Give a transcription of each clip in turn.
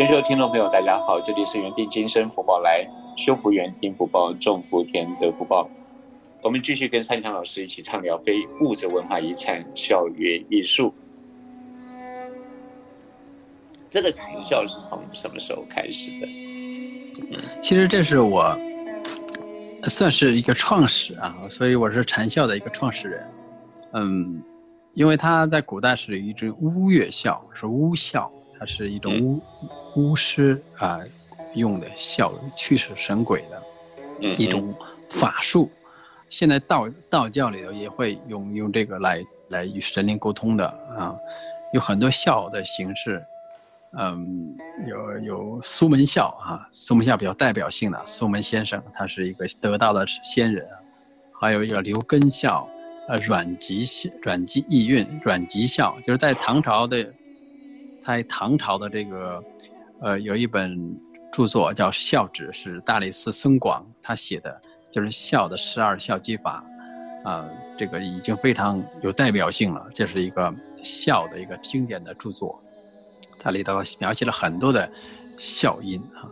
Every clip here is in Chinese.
全球听众朋友，大家好，这里是原定今生福报来修福缘听福报种福田得福报。我们继续跟三强老师一起畅聊非物质文化遗产校园艺术。这个产校是从什么时候开始的？其实这是我算是一个创始啊，所以我是禅校的一个创始人。嗯，因为他在古代是一种巫乐校，是巫校。它是一种巫巫师啊用的笑驱使神鬼的一种法术。现在道道教里头也会用用这个来来与神灵沟通的啊，有很多笑的形式。嗯，有有苏门笑啊，苏门笑比较代表性的苏门先生，他是一个得道的仙人。还有一个刘根笑，呃，阮籍笑，阮籍意韵，阮籍笑，就是在唐朝的。在唐朝的这个，呃，有一本著作叫《孝旨》，是大理寺僧广他写的，就是孝的十二孝积法，啊，这个已经非常有代表性了。这是一个孝的一个经典的著作，它里头描写了很多的孝音啊，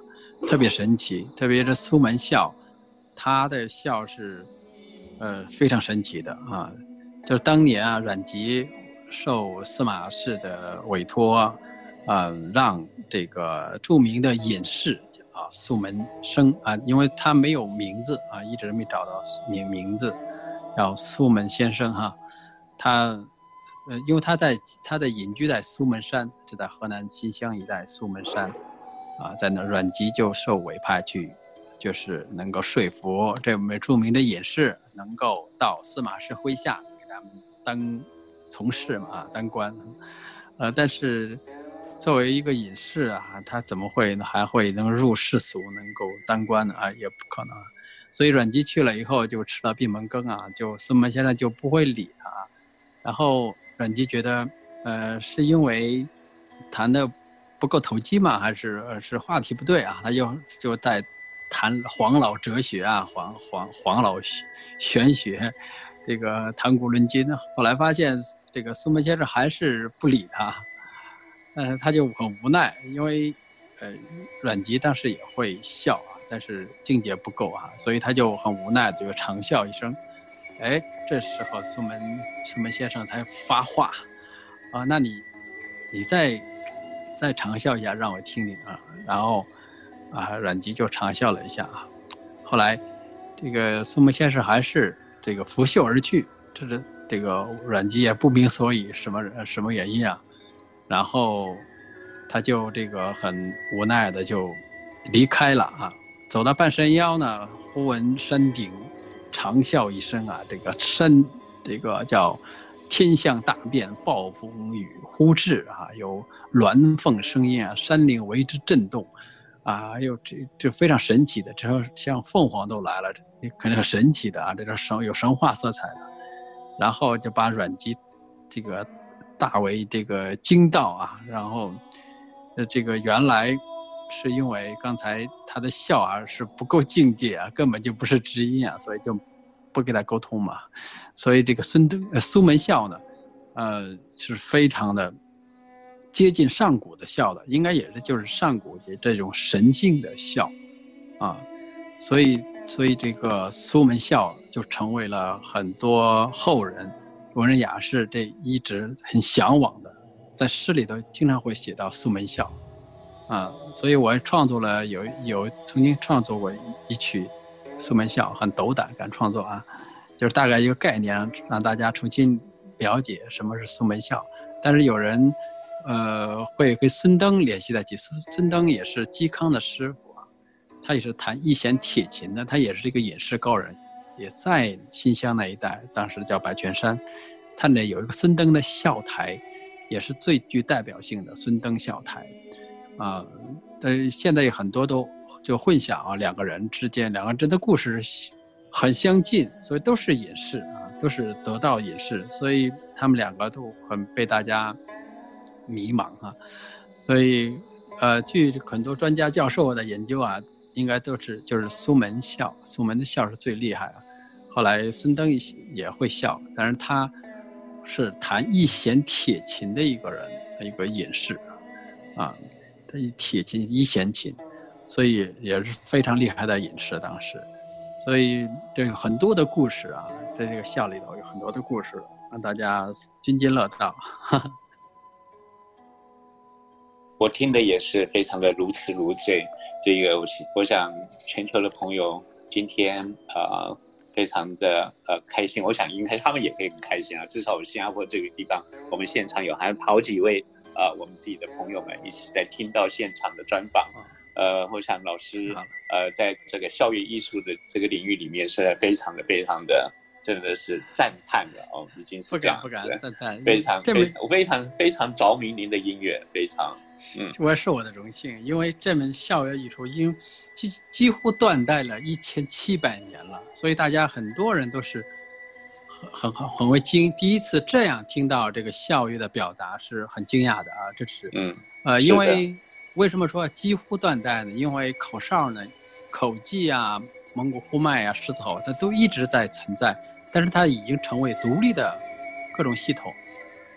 特别神奇。特别是苏门孝，他的孝是，呃，非常神奇的啊，就是当年啊，阮籍。受司马氏的委托，啊，让这个著名的隐士啊苏门生啊，因为他没有名字啊，一直没找到名名字，叫苏门先生哈。他，呃，因为他在他的隐居在苏门山，就在河南新乡一带苏门山，啊，在那阮籍就受委派去，就是能够说服这位著名的隐士，能够到司马氏麾下给他们当。从事嘛啊，当官，呃，但是作为一个隐士啊，他怎么会还会能入世俗，能够当官呢？啊，也不可能。所以阮籍去了以后，就吃了闭门羹啊，就孙门先生就不会理他。然后阮籍觉得，呃，是因为谈的不够投机嘛，还是是话题不对啊？他就就在谈黄老哲学啊，黄黄黄老玄学。这个谈古论今，后来发现这个苏门先生还是不理他，但是，他就很无奈，因为，呃，阮籍当时也会笑啊，但是境界不够啊，所以他就很无奈，就长笑一声。哎，这时候苏门苏门先生才发话，啊，那你，你再再长笑一下，让我听听啊。然后，啊，阮籍就长笑了一下啊。后来，这个苏门先生还是。这个拂袖而去，这是这个阮籍也不明所以，什么什么原因啊？然后他就这个很无奈的就离开了啊。走到半山腰呢，忽闻山顶长啸一声啊，这个山这个叫天象大变，暴风雨忽至啊，有鸾凤声音啊，山岭为之震动啊，又这这非常神奇的，这像凤凰都来了。这肯定很神奇的啊，这个神有神话色彩的，然后就把阮籍这个大为这个惊到啊，然后呃这个原来是因为刚才他的笑啊是不够境界啊，根本就不是知音啊，所以就不跟他沟通嘛，所以这个孙登呃苏门笑呢，呃是非常的接近上古的笑的，应该也是就是上古的这种神性的笑啊，所以。所以这个苏门笑就成为了很多后人文人雅士这一直很向往的，在诗里头经常会写到苏门笑，啊，所以我创作了有有曾经创作过一曲苏门笑，很斗胆敢创作啊，就是大概一个概念，让大家重新了解什么是苏门笑。但是有人，呃，会跟孙登联系在一起，孙孙登也是嵇康的师傅啊。他也是弹一弦铁琴的，他也是一个隐士高人，也在新乡那一带，当时叫白泉山。它那有一个孙登的笑台，也是最具代表性的孙登笑台。啊，但是现在有很多都就混淆啊，两个人之间，两个人的故事很相近，所以都是隐士啊，都是得道隐士，所以他们两个都很被大家迷茫啊。所以，呃，据很多专家教授的研究啊。应该都是就是苏门笑，苏门的笑是最厉害啊。后来孙登也会笑，但是他是弹一弦铁琴的一个人，一个隐士啊。他一铁琴、一弦琴，所以也是非常厉害的隐士当时。所以这个很多的故事啊，在这个校里头有很多的故事，让大家津津乐道。我听的也是非常的如痴如醉。这个我我想全球的朋友今天呃非常的呃开心，我想应该他们也可以很开心啊。至少新加坡这个地方，我们现场有还有好几位呃我们自己的朋友们一起在听到现场的专访。呃，我想老师呃在这个校园艺术的这个领域里面是非常的非常的。真的是赞叹的哦，已经是这样，不敢赞叹，非常非常非常非常着迷您的音乐，非常，嗯，我是我的荣幸，因为这门校园艺术已经几几乎断代了一千七百年了，所以大家很多人都是很很很为惊，第一次这样听到这个校乐的表达是很惊讶的啊，这是，嗯，呃，因为为什么说几乎断代呢？因为口哨呢，口技啊，蒙古呼麦啊，狮子吼，它都一直在存在。但是它已经成为独立的各种系统，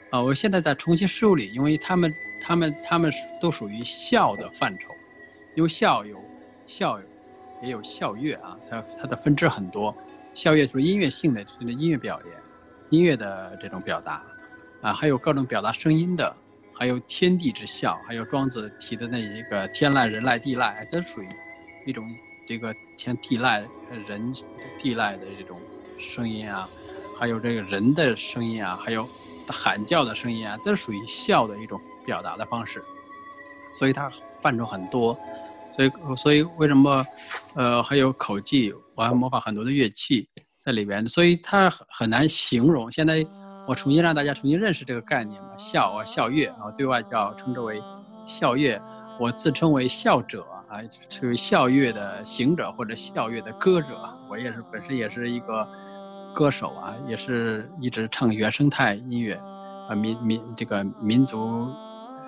啊，我现在在重新梳理，因为他们、他们、他们都属于校的范畴，因为校有校，也有校乐啊，它它的分支很多，校乐就是音乐性的这个音乐表演，音乐的这种表达，啊，还有各种表达声音的，还有天地之校，还有庄子提的那一个天籁、人籁、地籁，都属于一种这个天地籁、人地籁的这种。声音啊，还有这个人的声音啊，还有喊叫的声音啊，这属于笑的一种表达的方式，所以它范畴很多，所以所以为什么呃还有口技，我还模仿很多的乐器在里边，所以它很难形容。现在我重新让大家重新认识这个概念嘛，笑啊笑乐啊，对外叫称之为笑乐，我自称为笑者啊，是笑乐的行者或者笑乐的歌者，我也是本身也是一个。歌手啊，也是一直唱原生态音乐，啊民民这个民族，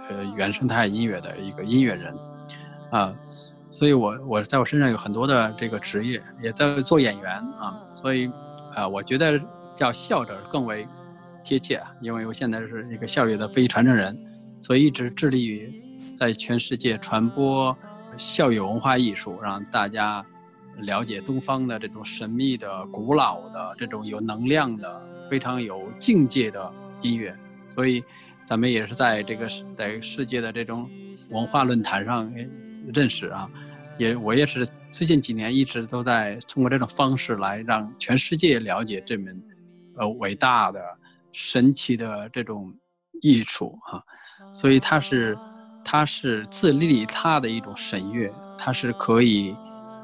呃原生态音乐的一个音乐人，啊，所以我我在我身上有很多的这个职业，也在做演员啊，所以啊，我觉得叫笑者更为贴切啊，因为我现在是一个校乐的非遗传承人，所以一直致力于在全世界传播校乐文化艺术，让大家。了解东方的这种神秘的、古老的、这种有能量的、非常有境界的音乐，所以咱们也是在这个在世界的这种文化论坛上认识啊，也我也是最近几年一直都在通过这种方式来让全世界了解这门呃伟大的、神奇的这种艺术哈，所以它是它是自利他的一种神乐，它是可以。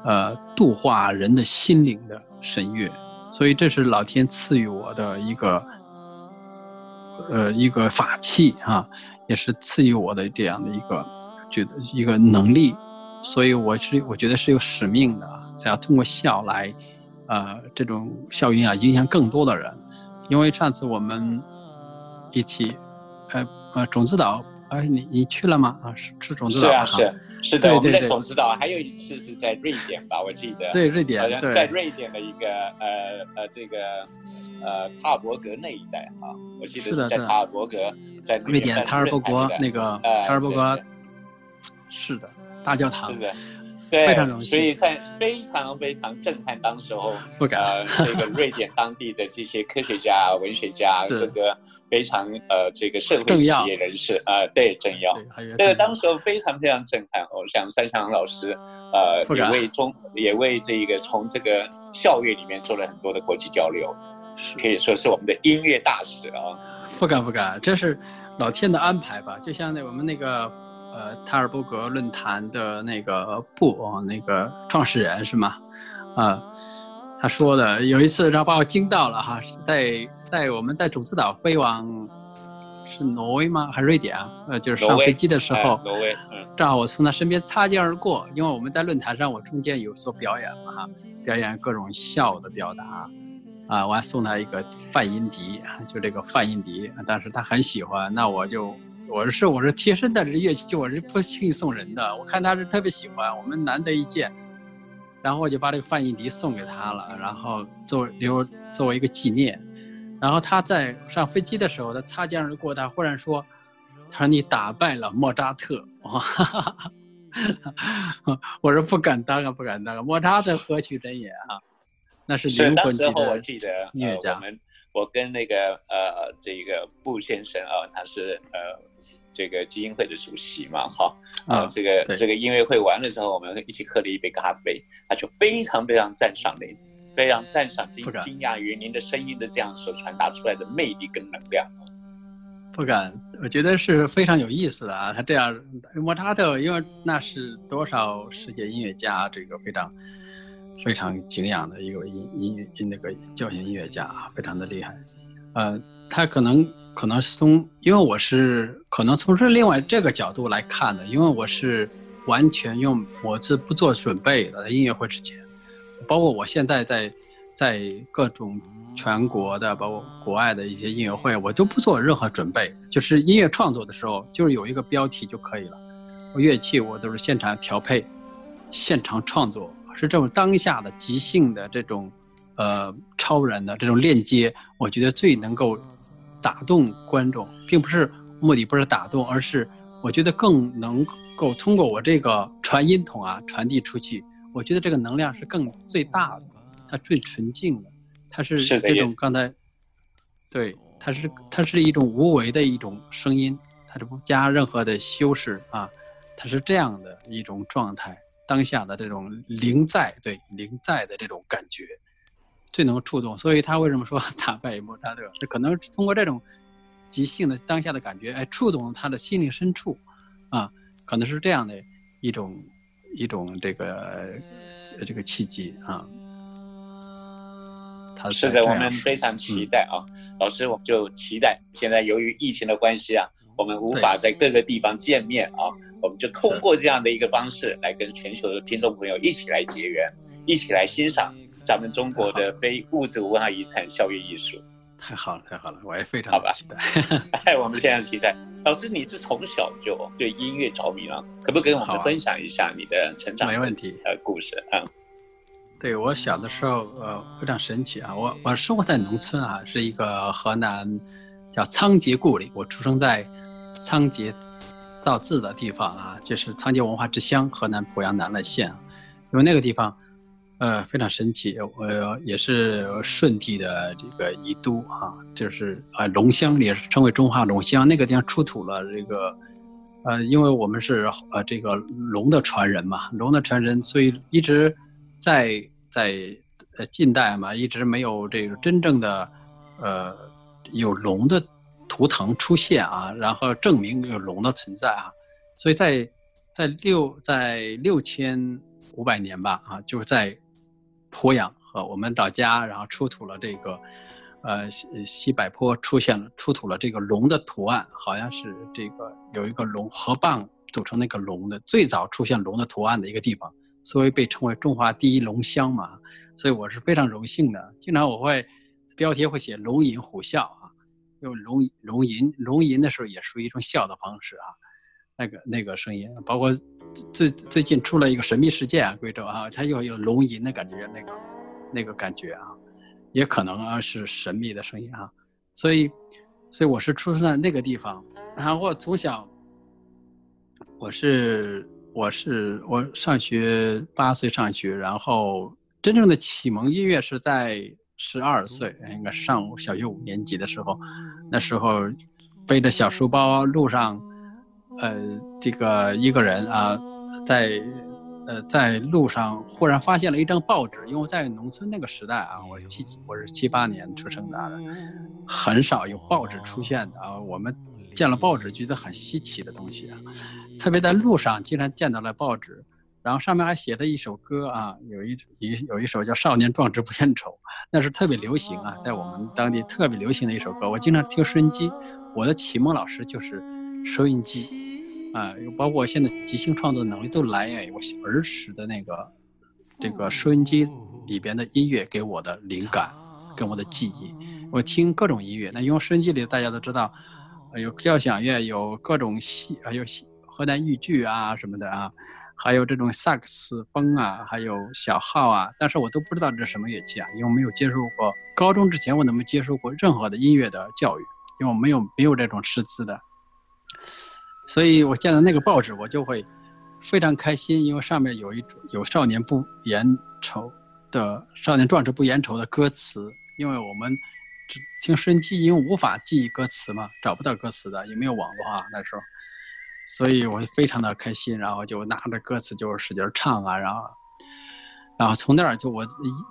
呃，度化人的心灵的神乐，所以这是老天赐予我的一个，呃，一个法器啊，也是赐予我的这样的一个，觉得一个能力，所以我是我觉得是有使命的，想要通过笑来，呃，这种效应啊，影响更多的人，因为上次我们一起，呃呃，种子岛。哎，你你去了吗？啊，是是种子岛是啊，是是的，我们在种子岛，还有一次是在瑞典吧，我记得。对，瑞典，好像在瑞典的一个呃呃这个呃塔尔伯格那一带啊，我记得是在塔尔伯格，在瑞典塔尔伯格那个塔尔伯格，是的，大教堂。是的。对，所以在非常非常震撼，当时候呃，这个瑞典当地的这些科学家、文学家，各个非常呃这个社会企业人士啊，对，政要，这个当时候非常非常震撼。我想三强老师，呃，也为中也为这个从这个校乐里面做了很多的国际交流，可以说是我们的音乐大使啊。不敢不敢，这是老天的安排吧？就像那我们那个。呃，塔尔伯格论坛的那个部哦，那个创始人是吗？啊，他说的有一次，然后把我惊到了哈，在在我们在种子岛飞往是挪威吗？还是瑞典啊？呃，就是上飞机的时候，挪威，嗯，正好我从他身边擦肩而过，因为我们在论坛上，我中间有所表演嘛哈，表演各种笑的表达，啊，我还送他一个泛音笛，就这个泛音笛，但是他很喜欢，那我就。我是我是贴身带着乐器，我是不轻易送人的。我看他是特别喜欢，我们难得一见，然后我就把这个范音笛送给他了，然后作为留作为一个纪念。然后他在上飞机的时候，他擦肩而过，他忽然说：“他说你打败了莫扎特。”哦”哈哈我说不敢当啊，不敢当啊！莫扎特何许人也啊？那是灵魂级的音乐家。我们我跟那个呃这个布先生啊，他是呃这个基金会的主席嘛，哈啊这个这个音乐会完了之后，我们一起喝了一杯咖啡，他就非常非常赞赏您，非常赞赏惊惊讶于您的声音的这样所传达出来的魅力跟能量。不敢，我觉得是非常有意思的啊！他这样，莫扎特，因为那是多少世界音乐家这个非常非常敬仰的一个音音乐那个交响音乐家啊，非常的厉害。呃，他可能可能是从，因为我是可能从这另外这个角度来看的，因为我是完全用我是不做准备的，在音乐会之前，包括我现在在在各种。全国的，包括国外的一些音乐会，我都不做任何准备，就是音乐创作的时候，就是有一个标题就可以了。乐器我都是现场调配，现场创作，是这种当下的即兴的这种，呃，超然的这种链接，我觉得最能够打动观众，并不是目的不是打动，而是我觉得更能够通过我这个传音筒啊传递出去，我觉得这个能量是更最大的，它最纯净的。它是这种刚才，对，它是它是一种无为的一种声音，它是不加任何的修饰啊，它是这样的一种状态，当下的这种灵在，对灵在的这种感觉，最能触动。所以他为什么说 打败莫扎特？这可能通过这种即兴的当下的感觉，哎，触动他的心灵深处，啊，可能是这样的一种一种这个这个契机啊。他是的，我们非常期待啊，老师，我们就期待。现在由于疫情的关系啊，我们无法在各个地方见面啊，我们就通过这样的一个方式来跟全球的听众朋友一起来结缘，一起来欣赏咱们中国的非物质文化遗产校乐艺术。太好了，太好了，我也非常好期待。哎，我们非常期待。老师，你是从小就对音乐着迷吗？可不可以跟我们分享一下你的成长？没问题。呃，故事啊。对我小的时候，呃，非常神奇啊！我我生活在农村啊，是一个河南叫仓颉故里。我出生在仓颉造字的地方啊，就是仓颉文化之乡，河南濮阳南乐县。因为那个地方，呃，非常神奇，我也是舜帝的这个遗都啊，就是啊龙乡，也是称为中华龙乡。那个地方出土了这个，呃，因为我们是呃这个龙的传人嘛，龙的传人，所以一直。在在呃近代嘛，一直没有这个真正的，呃，有龙的图腾出现啊，然后证明有龙的存在啊，所以在在六在六千五百年吧啊，就是在鄱阳和我们老家，然后出土了这个，呃西西柏坡出现了出土了这个龙的图案，好像是这个有一个龙河蚌组成那个龙的最早出现龙的图案的一个地方。所以被称为中华第一龙乡嘛，所以我是非常荣幸的。经常我会标题会写“龙吟虎啸”，用龙龙吟龙吟的时候也属于一种笑的方式啊，那个那个声音，包括最最近出了一个神秘事件啊，贵州啊，它又有龙吟的感觉，那个那个感觉啊，也可能啊是神秘的声音啊，所以所以我是出生在那个地方，然后我从小我是。我是我上学八岁上学，然后真正的启蒙音乐是在十二岁，应该上小学五年级的时候。那时候背着小书包，路上，呃，这个一个人啊，在呃在路上忽然发现了一张报纸，因为在农村那个时代啊，我七我是七八年出生的，很少有报纸出现的啊。我们见了报纸觉得很稀奇的东西啊。特别在路上经常见到了报纸，然后上面还写的一首歌啊，有一一有一首叫《少年壮志不言愁》，那是特别流行啊，在我们当地特别流行的一首歌。我经常听收音机，我的启蒙老师就是收音机，啊，包括我现在即兴创作能力都来源于我儿时的那个这个收音机里边的音乐给我的灵感，跟我的记忆。我听各种音乐，那因为收音机里大家都知道，有交响乐，有各种戏，还有戏。河南豫剧啊什么的啊，还有这种萨克斯风啊，还有小号啊，但是我都不知道这是什么乐器啊，因为我没有接受过。高中之前我都没接受过任何的音乐的教育，因为我没有没有这种师资的。所以我见到那个报纸，我就会非常开心，因为上面有一种有“少年不言愁”的“少年壮志不言愁”的歌词。因为我们只听收音机，因为无法记忆歌词嘛，找不到歌词的，也没有网络啊那时候，所以我非常的开心，然后就拿着歌词就使劲唱啊，然后，然后从那儿就我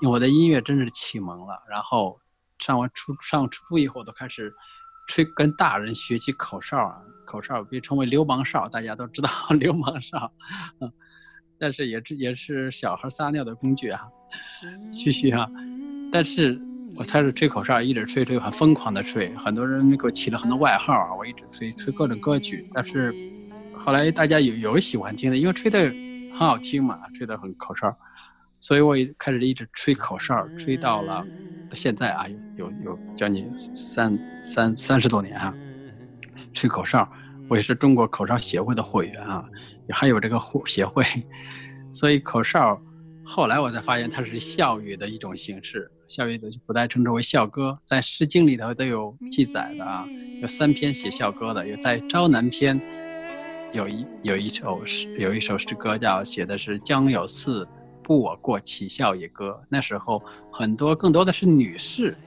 我的音乐真是启蒙了，然后上完初上初中以后都开始。吹跟大人学起口哨啊，口哨被称为流氓哨，大家都知道 流氓哨，嗯，但是也是也是小孩撒尿的工具啊，嘘嘘啊，但是我开始吹口哨，一直吹吹很疯狂的吹，很多人给我起了很多外号啊，我一直吹吹各种歌曲，但是后来大家有有喜欢听的，因为吹的很好听嘛，吹的很口哨，所以我也开始一直吹口哨，吹到了。现在啊，有有有将近三三三十多年啊，吹口哨，我也是中国口哨协会的会员啊，也还有这个会协会，所以口哨后来我才发现它是校乐的一种形式，校乐的就古代称之为校歌，在《诗经》里头都有记载的啊，有三篇写校歌的，有在《朝南篇》有一有一首诗，有一首诗歌叫写的是江有四。不我过，其笑也歌。那时候很多，更多的是女士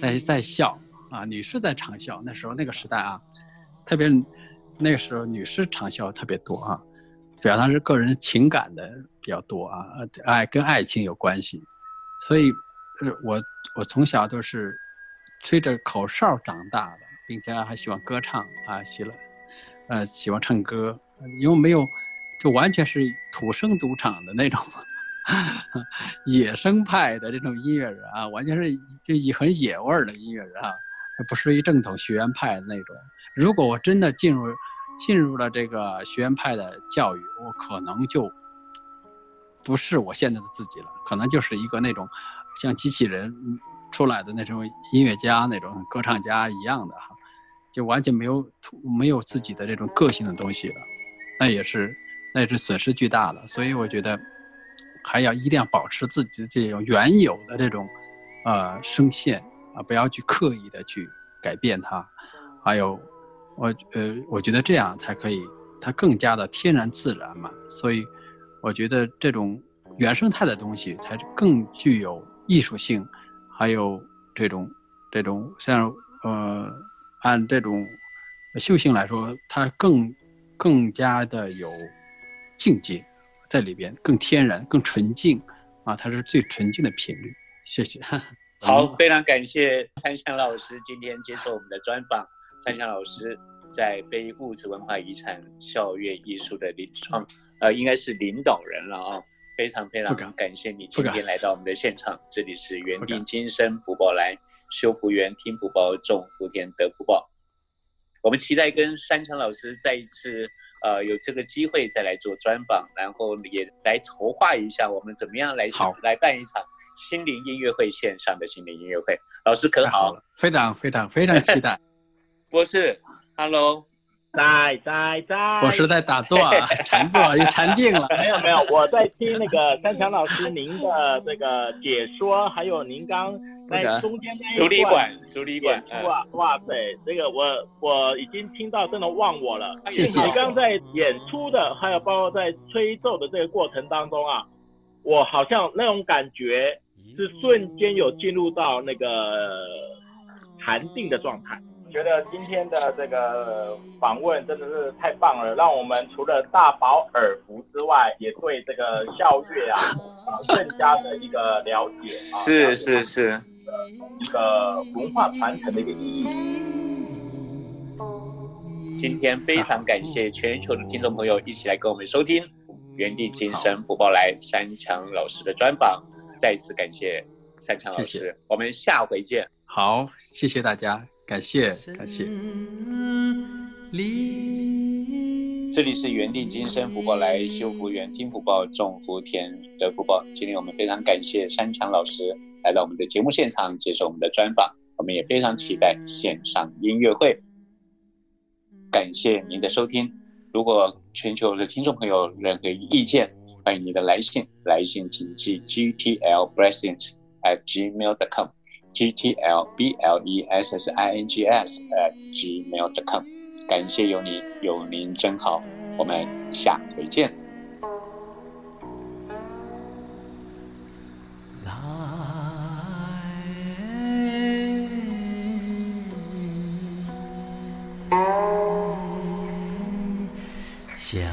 在在笑啊，女士在长笑。那时候那个时代啊，特别那个时候女士长笑特别多啊，表达是个人情感的比较多啊，爱跟爱情有关系。所以，呃我我从小都是吹着口哨长大的，并且还喜欢歌唱啊，喜了，呃，喜欢唱歌，因为没有就完全是土生土长的那种。野生派的这种音乐人啊，完全是就以很野味儿的音乐人啊，不属于正统学院派的那种。如果我真的进入进入了这个学院派的教育，我可能就不是我现在的自己了，可能就是一个那种像机器人出来的那种音乐家、那种歌唱家一样的哈，就完全没有没有自己的这种个性的东西了，那也是那也是损失巨大的。所以我觉得。还要一定要保持自己的这种原有的这种，呃，声线啊，不要去刻意的去改变它。还有，我呃，我觉得这样才可以，它更加的天然自然嘛。所以，我觉得这种原生态的东西才更具有艺术性，还有这种这种像呃，按这种秀性来说，它更更加的有境界。在里边更天然、更纯净，啊，它是最纯净的频率。谢谢。好，非常感谢参香老师今天接受我们的专访。参香老师在非物质文化遗产校乐艺术的领创，呃，应该是领导人了啊。非常非常感谢你今天来到我们的现场。这里是原定今生福报来，修福缘听福报，种福田得福报。我们期待跟山强老师再一次。呃，有这个机会再来做专访，然后也来筹划一下我们怎么样来来办一场心灵音乐会线上的心灵音乐会。老师可好？非常非常非常期待。博士，Hello。在在在，我是在打坐，啊 禅坐又禅定了。没有没有，我在听那个三强老师您的这个解说，还有您刚在中间那一段主理馆哇哇塞，这个我我已经听到真的忘我了。谢谢。你刚在演出的，还有包括在吹奏的这个过程当中啊，我好像那种感觉是瞬间有进入到那个禅定的状态。觉得今天的这个访问真的是太棒了，让我们除了大饱耳福之外，也对这个校乐啊 更加的一个了解啊。是是是，一个文化传承的一个意义。今天非常感谢全球的听众朋友一起来跟我们收听原地精神福报来山强老师的专访，再一次感谢山强老师，我们下回见。好，谢谢大家。感谢感谢，这里是原地今生福报来修福缘听福报种福田得福报。今天我们非常感谢山强老师来到我们的节目现场接受我们的专访，我们也非常期待线上音乐会。感谢您的收听，如果全球的听众朋友任何意见，欢迎您的来信，来信请寄 gtl blessings at gmail.com。ttlblessings at gmail.com。感谢有你，有您真好。我们下回见。想。